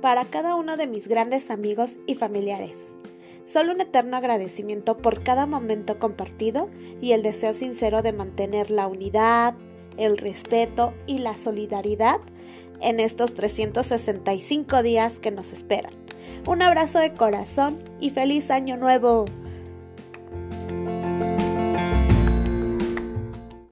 para cada uno de mis grandes amigos y familiares. Solo un eterno agradecimiento por cada momento compartido y el deseo sincero de mantener la unidad, el respeto y la solidaridad en estos 365 días que nos esperan. Un abrazo de corazón y feliz año nuevo.